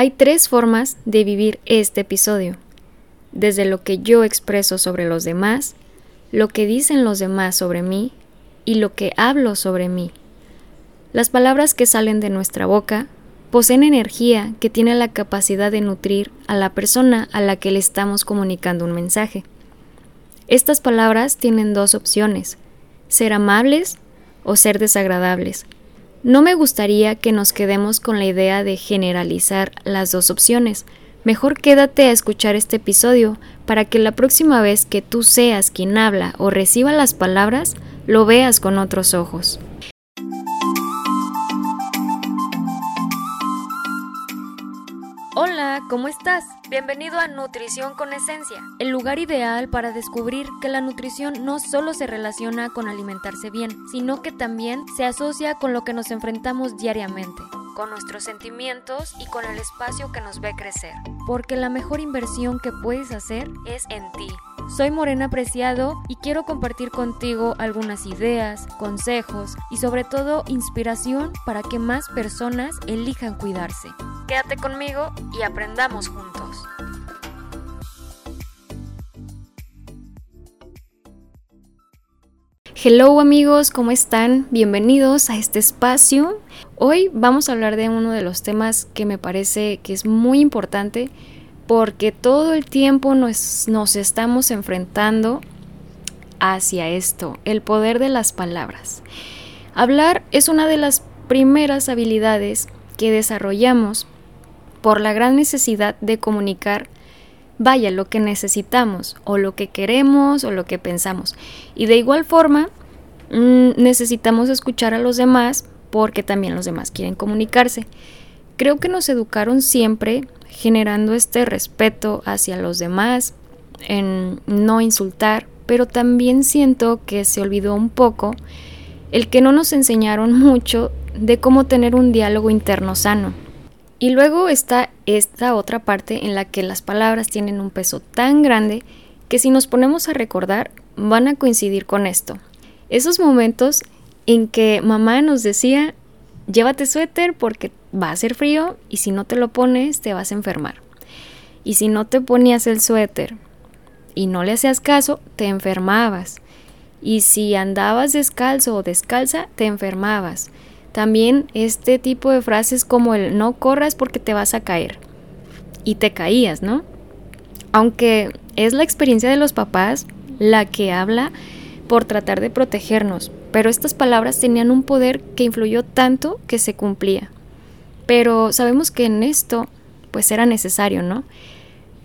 Hay tres formas de vivir este episodio. Desde lo que yo expreso sobre los demás, lo que dicen los demás sobre mí y lo que hablo sobre mí. Las palabras que salen de nuestra boca poseen energía que tiene la capacidad de nutrir a la persona a la que le estamos comunicando un mensaje. Estas palabras tienen dos opciones, ser amables o ser desagradables. No me gustaría que nos quedemos con la idea de generalizar las dos opciones. Mejor quédate a escuchar este episodio para que la próxima vez que tú seas quien habla o reciba las palabras, lo veas con otros ojos. Hola, ¿cómo estás? Bienvenido a Nutrición con Esencia, el lugar ideal para descubrir que la nutrición no solo se relaciona con alimentarse bien, sino que también se asocia con lo que nos enfrentamos diariamente, con nuestros sentimientos y con el espacio que nos ve crecer. Porque la mejor inversión que puedes hacer es en ti. Soy Morena Preciado y quiero compartir contigo algunas ideas, consejos y sobre todo inspiración para que más personas elijan cuidarse. Quédate conmigo y aprendamos juntos. Hello amigos, ¿cómo están? Bienvenidos a este espacio. Hoy vamos a hablar de uno de los temas que me parece que es muy importante porque todo el tiempo nos, estamos enfrentando hacia esto, el poder de las palabras. Hablar es una de las primeras habilidades que desarrollamos por la gran necesidad de comunicar, vaya, lo que necesitamos o lo que queremos o lo que pensamos. Y de igual forma, mm, necesitamos escuchar a los demás porque también los demás quieren comunicarse. Creo que nos educaron siempre generando este respeto hacia los demás, en no insultar, pero también siento que se olvidó un poco el que no nos enseñaron mucho de cómo tener un diálogo interno sano. Y luego está esta otra parte en la que las palabras tienen un peso tan grande que si nos ponemos a recordar van a coincidir con esto. Esos momentos en que mamá nos decía, llévate suéter porque va a ser frío y si no te lo pones te vas a enfermar. Y si no te ponías el suéter y no le hacías caso, te enfermabas. Y si andabas descalzo o descalza, te enfermabas. También este tipo de frases como el no corras porque te vas a caer. Y te caías, ¿no? Aunque es la experiencia de los papás la que habla por tratar de protegernos, pero estas palabras tenían un poder que influyó tanto que se cumplía. Pero sabemos que en esto pues era necesario, ¿no?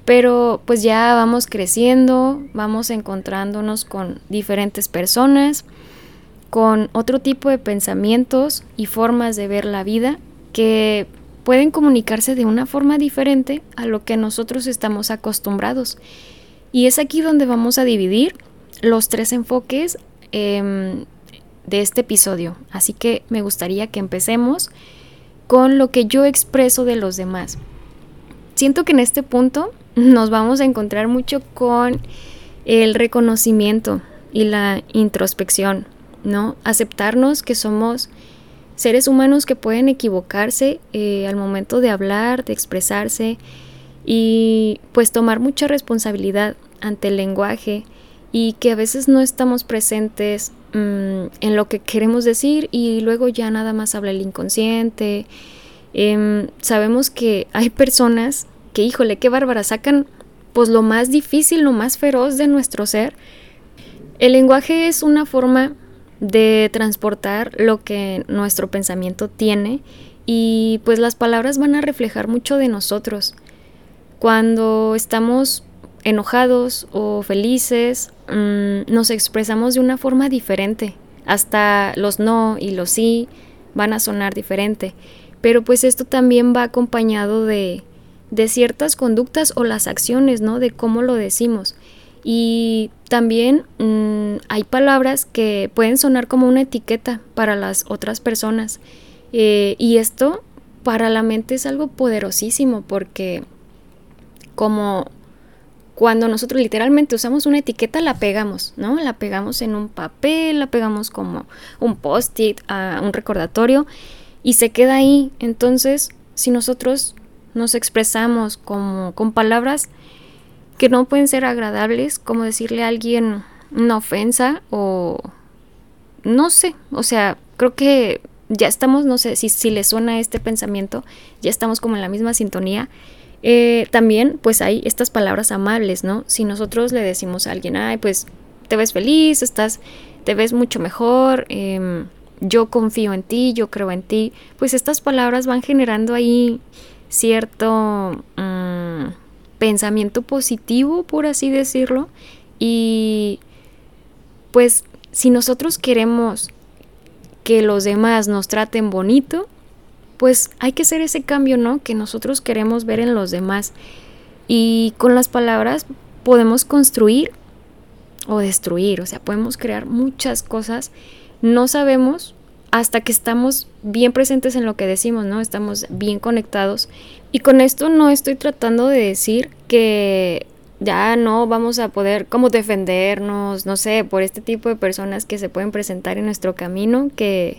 Pero pues ya vamos creciendo, vamos encontrándonos con diferentes personas, con otro tipo de pensamientos y formas de ver la vida que pueden comunicarse de una forma diferente a lo que nosotros estamos acostumbrados. Y es aquí donde vamos a dividir los tres enfoques em, de este episodio. Así que me gustaría que empecemos con lo que yo expreso de los demás. Siento que en este punto nos vamos a encontrar mucho con el reconocimiento y la introspección. ¿No? Aceptarnos que somos seres humanos que pueden equivocarse eh, al momento de hablar, de expresarse y pues tomar mucha responsabilidad ante el lenguaje y que a veces no estamos presentes mm, en lo que queremos decir y luego ya nada más habla el inconsciente. Em, sabemos que hay personas que, híjole, qué bárbara, sacan pues lo más difícil, lo más feroz de nuestro ser. El lenguaje es una forma de transportar lo que nuestro pensamiento tiene y pues las palabras van a reflejar mucho de nosotros. Cuando estamos enojados o felices, mm, nos expresamos de una forma diferente. Hasta los no y los sí van a sonar diferente. Pero pues esto también va acompañado de, de ciertas conductas o las acciones, ¿no? De cómo lo decimos. Y también mm, hay palabras que pueden sonar como una etiqueta para las otras personas. Eh, y esto para la mente es algo poderosísimo porque como cuando nosotros literalmente usamos una etiqueta, la pegamos, ¿no? La pegamos en un papel, la pegamos como un post-it, un recordatorio y se queda ahí. Entonces, si nosotros nos expresamos como con palabras que no pueden ser agradables, como decirle a alguien una ofensa o no sé, o sea, creo que ya estamos, no sé si, si le suena este pensamiento, ya estamos como en la misma sintonía. Eh, también pues hay estas palabras amables, ¿no? Si nosotros le decimos a alguien, ay, pues te ves feliz, estás, te ves mucho mejor, em, yo confío en ti, yo creo en ti, pues estas palabras van generando ahí cierto mm, pensamiento positivo, por así decirlo, y pues si nosotros queremos que los demás nos traten bonito, pues hay que hacer ese cambio, ¿no? Que nosotros queremos ver en los demás. Y con las palabras podemos construir o destruir, o sea, podemos crear muchas cosas. No sabemos hasta que estamos bien presentes en lo que decimos, ¿no? Estamos bien conectados. Y con esto no estoy tratando de decir que ya no vamos a poder como defendernos, no sé, por este tipo de personas que se pueden presentar en nuestro camino, que,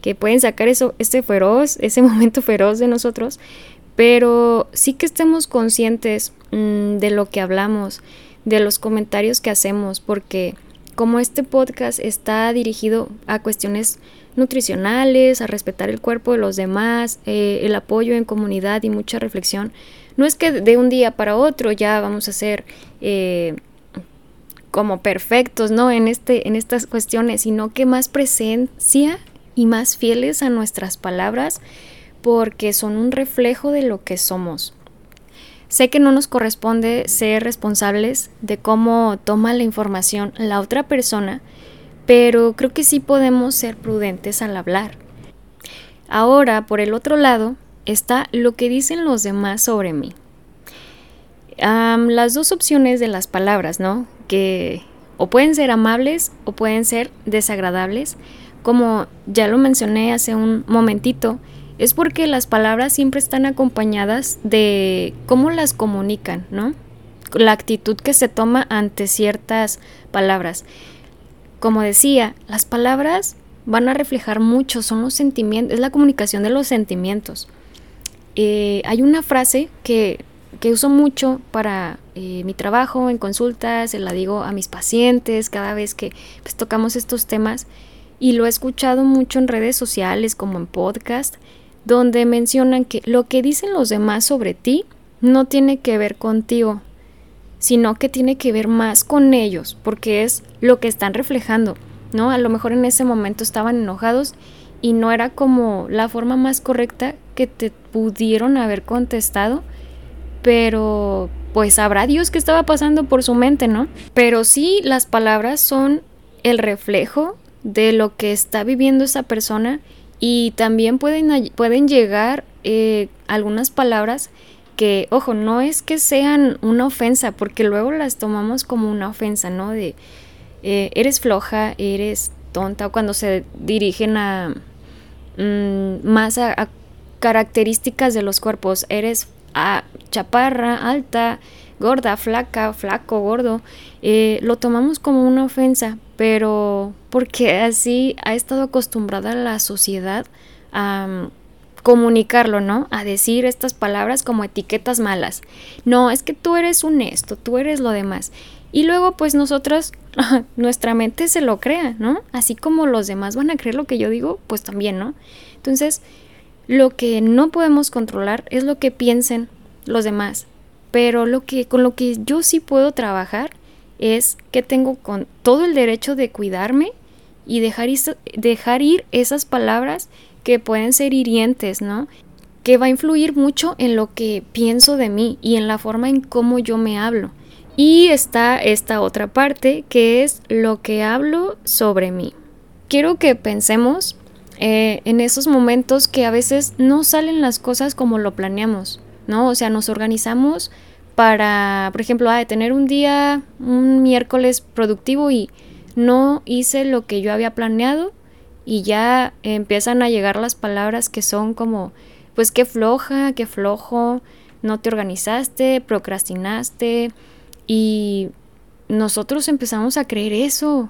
que pueden sacar eso, este feroz, ese momento feroz de nosotros, pero sí que estemos conscientes mm, de lo que hablamos, de los comentarios que hacemos, porque como este podcast está dirigido a cuestiones nutricionales, a respetar el cuerpo de los demás, eh, el apoyo en comunidad y mucha reflexión, no es que de un día para otro ya vamos a ser eh, como perfectos, ¿no? En, este, en estas cuestiones, sino que más presencia y más fieles a nuestras palabras porque son un reflejo de lo que somos. Sé que no nos corresponde ser responsables de cómo toma la información la otra persona, pero creo que sí podemos ser prudentes al hablar. Ahora, por el otro lado, está lo que dicen los demás sobre mí. las dos opciones de las palabras, ¿no? Que o pueden ser amables o pueden ser desagradables. Como ya lo mencioné hace un momentito, es porque las palabras siempre están acompañadas de cómo las comunican, ¿no? La actitud que se toma ante ciertas palabras. Como decía, las palabras van a reflejar mucho, son los sentimientos, es la comunicación de los sentimientos. Eh, hay una frase que, uso mucho para eh, mi trabajo en consultas, se la digo a mis pacientes cada vez que pues, tocamos estos temas y lo he escuchado mucho en redes sociales como en podcast donde mencionan que lo que dicen los demás sobre ti no tiene que ver contigo, sino que tiene que ver más con ellos, porque es lo que están reflejando, ¿no? A lo mejor en ese momento estaban enojados y no era como la forma más correcta que te pudieron haber contestado, pero pues sabrá Dios qué estaba pasando por su mente, ¿no? Pero sí, las palabras son el reflejo de lo que está viviendo esa persona y también pueden, pueden llegar eh, algunas palabras que, ojo, no es que sean una ofensa, porque luego las tomamos como una ofensa, ¿no? De eh, eres floja, eres tonta, o cuando se dirigen a mm, más a, características de los cuerpos, eres a, chaparra, alta, gorda, flaca, flaco, gordo, eh, lo tomamos como una ofensa, pero porque así ha estado acostumbrada la sociedad a mm, comunicarlo, ¿no? A decir estas palabras como etiquetas malas. No, es que tú eres un esto, tú eres lo demás. Y luego pues nosotros, nuestra mente se lo crea, ¿no? Así como los demás van a creer lo que yo digo, pues también, ¿no? Entonces, lo que no podemos controlar es lo que piensen los demás. Pero lo que, con lo que yo sí puedo trabajar es que tengo con todo el derecho de cuidarme y dejar, dejar ir esas palabras que pueden ser hirientes, ¿no? Que va a influir mucho en lo que pienso de mí y en la forma en cómo yo me hablo. Y está esta otra parte que es lo que hablo sobre mí. Quiero que pensemos eh, en esos momentos que a veces no salen las cosas como lo planeamos, ¿no? O sea, nos organizamos para, por ejemplo, ah, tener un día, un miércoles productivo y no hice lo que yo había planeado y ya empiezan a llegar las palabras que son como, pues qué floja, qué flojo, no te organizaste, procrastinaste y nosotros empezamos a creer eso.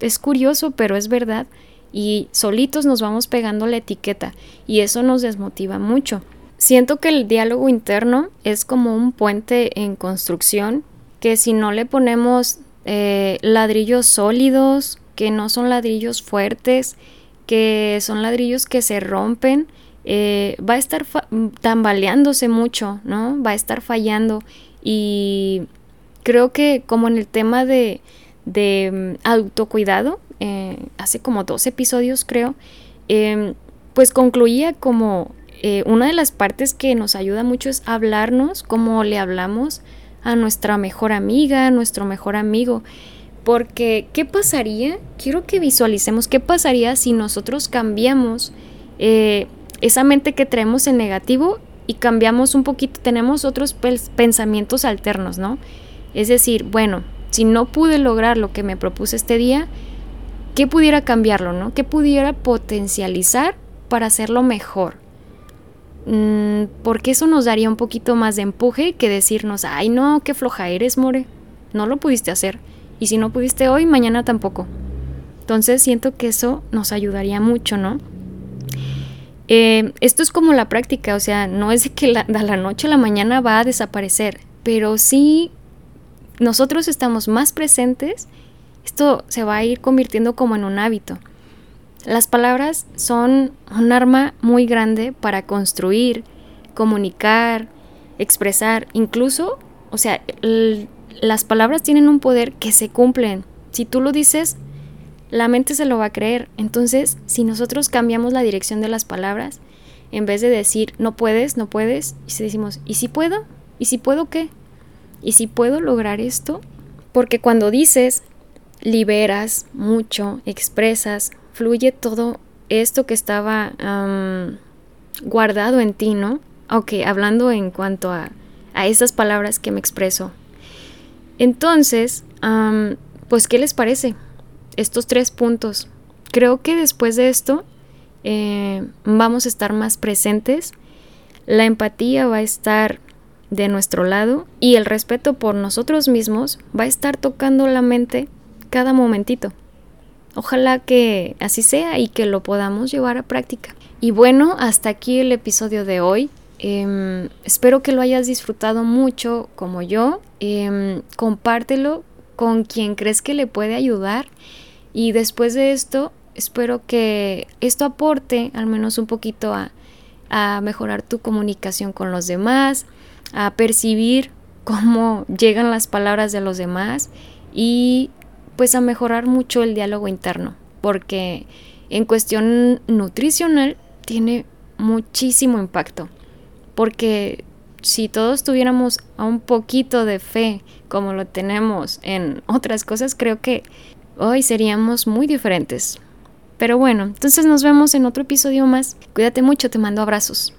es curioso, pero es verdad. Y solitos nos vamos pegando la etiqueta y eso nos desmotiva mucho siento que el diálogo interno es como un puente en construcción que si no le ponemos eh, ladrillos sólidos, que no son ladrillos fuertes, que son ladrillos que se rompen, eh, va a estar tambaleándose mucho, ¿no? Va a estar fallando y creo que como en el tema de, de mm, autocuidado, eh, hace como dos episodios creo, em, pues concluía como eh, una de las partes que nos ayuda mucho es hablarnos como le hablamos a nuestra mejor amiga, a nuestro mejor amigo. Porque, ¿qué pasaría? Quiero que visualicemos qué pasaría si nosotros cambiamos eh, esa mente que traemos en negativo y cambiamos un poquito, tenemos otros pensamientos alternos, ¿no? Es decir, bueno, si no pude lograr lo que me propuse este día, ¿qué pudiera cambiarlo, no? ¿Qué pudiera potencializar para hacerlo mejor? Mm, porque eso nos daría un poquito más de empuje que decirnos, ay no, qué floja eres, More, no lo pudiste hacer. Y si no pudiste hoy, mañana tampoco. Entonces siento que eso nos ayudaría mucho, ¿no? Eh, esto es como la práctica, o sea, no es de que la, la noche a la mañana va a desaparecer, pero sí nosotros estamos más presentes, esto se va a ir convirtiendo como en un hábito. Las palabras son un arma muy grande para construir, comunicar, expresar, incluso, o sea, las palabras tienen un poder que se cumplen. Si tú lo dices, la mente se lo va a creer. Entonces, si nosotros cambiamos la dirección de las palabras, en vez de decir no puedes, no puedes, y si decimos, ¿y si puedo? ¿Y si puedo qué? ¿Y si puedo lograr esto? Porque cuando dices, liberas mucho, expresas, fluye todo esto que estaba guardado en ti, ¿no? Ok, hablando en cuanto a, a esas palabras que me expreso. Entonces, pues, ¿qué les parece? Estos tres puntos. Creo que después de esto eh, vamos a estar más presentes, la empatía va a estar de nuestro lado y el respeto por nosotros mismos va a estar tocando la mente cada momentito. Ojalá que así sea y que lo podamos llevar a práctica. Y bueno, hasta aquí el episodio de hoy. Em, espero que lo hayas disfrutado mucho como yo. Em, compártelo con quien crees que le puede ayudar. Y después de esto, espero que esto aporte al menos un poquito a, a mejorar tu comunicación con los demás, a percibir cómo llegan las palabras de los demás y pues a mejorar mucho el diálogo interno, porque en cuestión nutricional tiene muchísimo impacto, porque si todos tuviéramos un poquito de fe como lo tenemos en otras cosas, creo que hoy seríamos muy diferentes. Pero bueno, entonces nos vemos en otro episodio más. Cuídate mucho, te mando abrazos.